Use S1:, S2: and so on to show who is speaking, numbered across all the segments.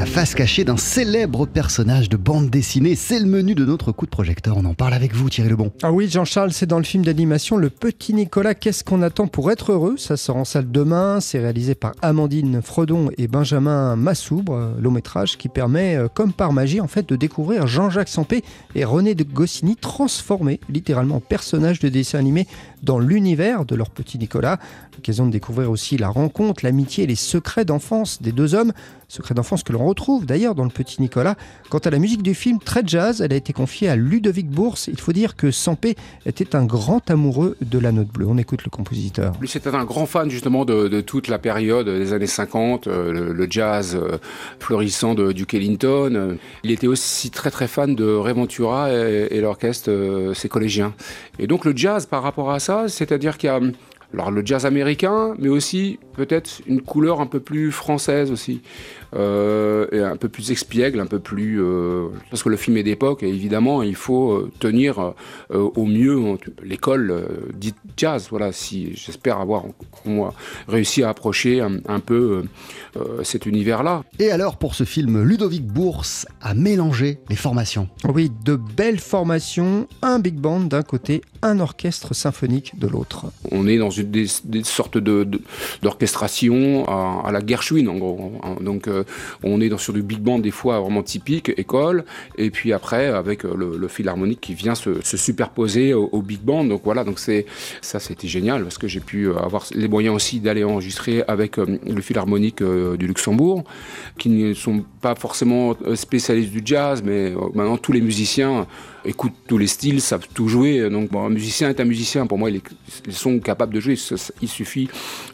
S1: La face cachée d'un célèbre personnage de bande dessinée, c'est le menu de notre coup de projecteur. On en parle avec vous, Thierry Lebon.
S2: Ah oui, Jean-Charles, c'est dans le film d'animation Le Petit Nicolas. Qu'est-ce qu'on attend pour être heureux? Ça sort en salle demain. C'est réalisé par Amandine Fredon et Benjamin Massoubre, euh, long métrage qui permet, euh, comme par magie, en fait, de découvrir Jean-Jacques Sampé et René de Goscinny transformés littéralement en personnages de dessin animé dans l'univers de leur Petit Nicolas. L'occasion de découvrir aussi la rencontre, l'amitié et les secrets d'enfance des deux hommes. Secrets d'enfance que l'on retrouve d'ailleurs dans le Petit Nicolas. Quant à la musique du film, très jazz, elle a été confiée à Ludovic Bourse. Il faut dire que Sampé était un grand amoureux de la note bleue. On écoute le compositeur.
S3: Lui, c'était un grand fan justement de, toute la période des années 50, euh, le, jazz euh, florissant de Duke Ellington. Il était aussi très très fan de Ray Ventura et, l'orchestre, euh, ses collégiens. Et donc le jazz par rapport à ça, c'est-à-dire qu'il y a alors le jazz américain, mais aussi peut-être une couleur un peu plus française aussi, euh, et un peu plus expiègle, un peu plus... Euh, parce que le film est d'époque, et évidemment, il faut euh, tenir au mieux l'école dite jazz. Voilà, si j'espère avoir réussi à approcher un, peu cet univers-là.
S1: Et alors, pour ce film, Ludovic Bourse a mélangé les formations.
S2: Oui, de belles formations, un big band d'un côté, un orchestre symphonique de l'autre.
S3: On est dans une des, sortes d'orchestration à, la Gershwin en gros. Donc euh, on est sur du big band des fois vraiment typique, école, et puis après avec euh, le, fil harmonique qui vient se, superposer au, big band. Donc voilà, donc ça c'était génial parce que j'ai pu euh, avoir les moyens aussi d'aller enregistrer avec le fil harmonique du Luxembourg, qui ne sont pas forcément spécialistes du jazz, mais maintenant tous les musiciens écoutent tous les styles, savent tout jouer. Donc bon, un musicien est un musicien. Pour moi, ils sont capables de jouer il suffit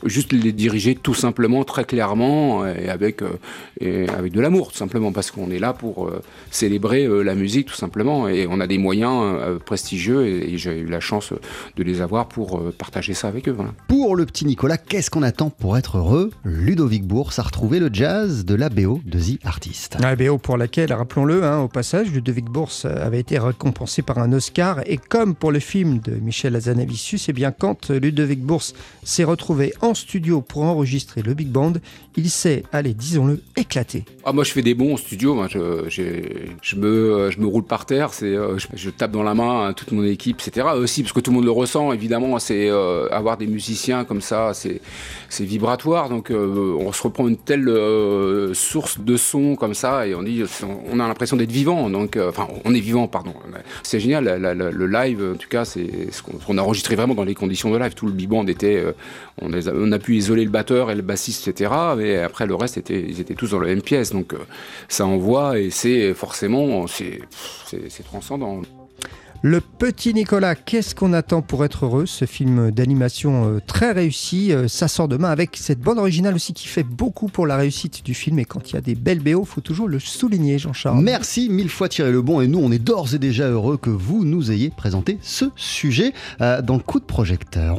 S3: juste de les diriger tout simplement, très clairement, et avec, euh, et avec de l'amour, tout simplement, parce qu'on est là pour euh, célébrer euh, la musique, tout simplement, et on a des moyens prestigieux, et, j'ai eu la chance de les avoir pour partager ça avec eux.
S1: Pour le petit Nicolas, qu'est-ce qu'on attend pour être heureux? Ludovic Bourse a retrouvé le jazz de la BO de The Artist.
S2: La BO pour laquelle, rappelons-le, hein, au passage, Ludovic Bourse avait été récompensé par un Oscar, et comme pour le film de Michel Azanavicius, c'est bien quand Ludovic Bourse s'est retrouvé en studio pour enregistrer le Big Band, il s'est, allez, disons-le, éclaté.
S3: Ah, moi, je fais des bons en studio. Je, me, je me roule par terre. Euh, je, tape dans la main toute mon équipe, etc. Aussi, parce que tout le monde le ressent, évidemment, c'est euh, avoir des musiciens comme ça, c'est, vibratoire. Donc, euh, on se reprend une telle source de son comme ça et on on a l'impression d'être vivant. Donc, enfin, on est vivant, pardon. C'est génial. le live, en tout cas, c'est ce qu'on, a enregistré vraiment dans les conditions de live. Tout le big band était, on, on, a pu isoler le batteur et le bassiste, etc. Mais après, le reste, était, ils étaient tous dans la même pièce. Donc, euh, ça envoie et c'est forcément, c'est transcendant.
S2: Le petit Nicolas, qu'est-ce qu'on attend pour être heureux? Ce film d'animation euh, très réussi, euh, ça sort demain avec cette bande originale aussi qui fait beaucoup pour la réussite du film. Et quand il y a des belles BO, faut toujours le souligner, Jean-Charles.
S1: Merci mille fois Thierry Lebon. Et nous, on est d'ores et déjà heureux que vous nous ayez présenté ce sujet dans le coup de projecteur.